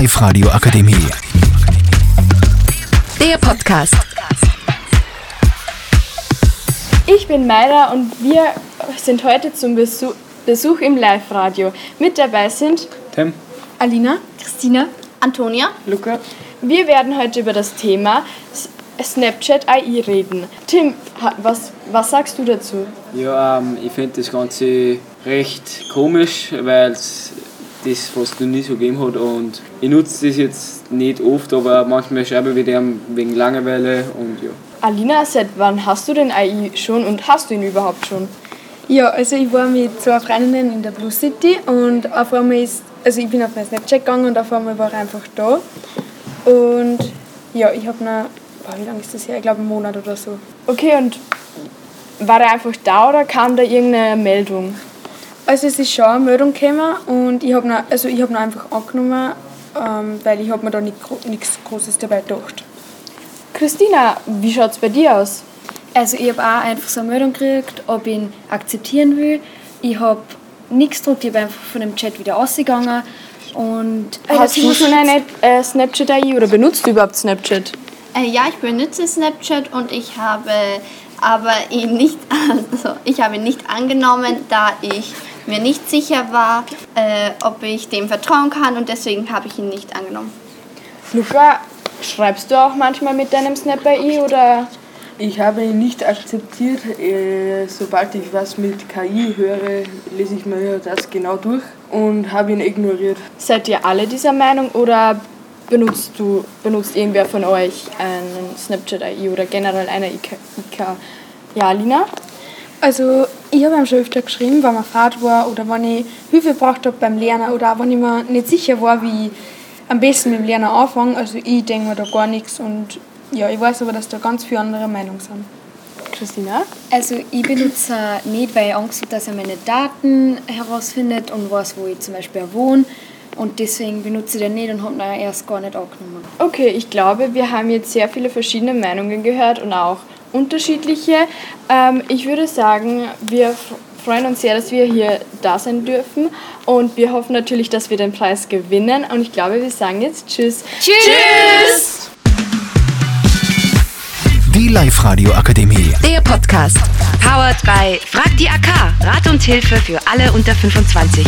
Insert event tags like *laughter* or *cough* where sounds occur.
Live-Radio Akademie. Der Podcast. Ich bin Mayra und wir sind heute zum Besuch, Besuch im Live-Radio. Mit dabei sind Tim, Alina, Christina, Antonia. Luca, Wir werden heute über das Thema Snapchat AI reden. Tim, was, was sagst du dazu? ja, ähm, ich finde das Ganze recht komisch, weil es das fast noch nie so gegeben hat und ich nutze das jetzt nicht oft, aber manchmal schreibe ich mit ihm wegen Langeweile und ja. Alina, seit wann hast du den AI schon und hast du ihn überhaupt schon? Ja, also ich war mit zwei Freundinnen in der Blue City und auf einmal ist, also ich bin auf mein Snapchat gegangen und auf einmal war er einfach da. Und ja, ich habe noch, boah, wie lange ist das her? Ich glaube einen Monat oder so. Okay, und war er einfach da oder kam da irgendeine Meldung? Also es ist schon eine Meldung gekommen und ich habe noch, also ich habe noch einfach angenommen, ähm, weil ich habe mir da nicht, nichts Großes dabei gedacht. Christina, wie schaut es bei dir aus? Also ich habe auch einfach so eine Meldung gekriegt, ob ich ihn akzeptieren will. Ich habe nichts gedruckt, ich habe einfach von dem Chat wieder ausgegangen. Und Hast du schon eine äh, Snapchat AI oder benutzt du überhaupt Snapchat? Äh, ja, ich benutze Snapchat und ich habe aber ihn nicht, *laughs* also ich habe ihn nicht angenommen, da ich mir nicht sicher war, äh, ob ich dem vertrauen kann und deswegen habe ich ihn nicht angenommen. Luca, schreibst du auch manchmal mit deinem Snap AI oder? Ich habe ihn nicht akzeptiert. Äh, Sobald ich was mit KI höre, lese ich mir das genau durch und habe ihn ignoriert. Seid ihr alle dieser Meinung oder benutzt du benutzt irgendwer von euch einen Snapchat AI oder generell eine IK? IK? Ja, Lina? Also ich habe schon öfter geschrieben, wenn man Fahrt war oder wenn ich Hilfe braucht habe beim Lernen oder auch wenn ich mir nicht sicher war, wie ich am besten mit dem Lernen anfange. Also ich denke mir da gar nichts und ja, ich weiß aber, dass da ganz viele andere Meinungen sind. Christina? also ich benutze nicht, weil ich Angst habe, dass er meine Daten herausfindet und weiß, wo ich zum Beispiel wohne. Und deswegen benutze ich den nicht und habe ihn erst gar nicht angenommen. Okay, ich glaube, wir haben jetzt sehr viele verschiedene Meinungen gehört und auch unterschiedliche. Ähm, ich würde sagen, wir freuen uns sehr, dass wir hier da sein dürfen und wir hoffen natürlich, dass wir den Preis gewinnen und ich glaube, wir sagen jetzt Tschüss. Tschüss! Die Live-Radio Akademie. Der Podcast. Powered by Frag die AK. Rat und Hilfe für alle unter 25.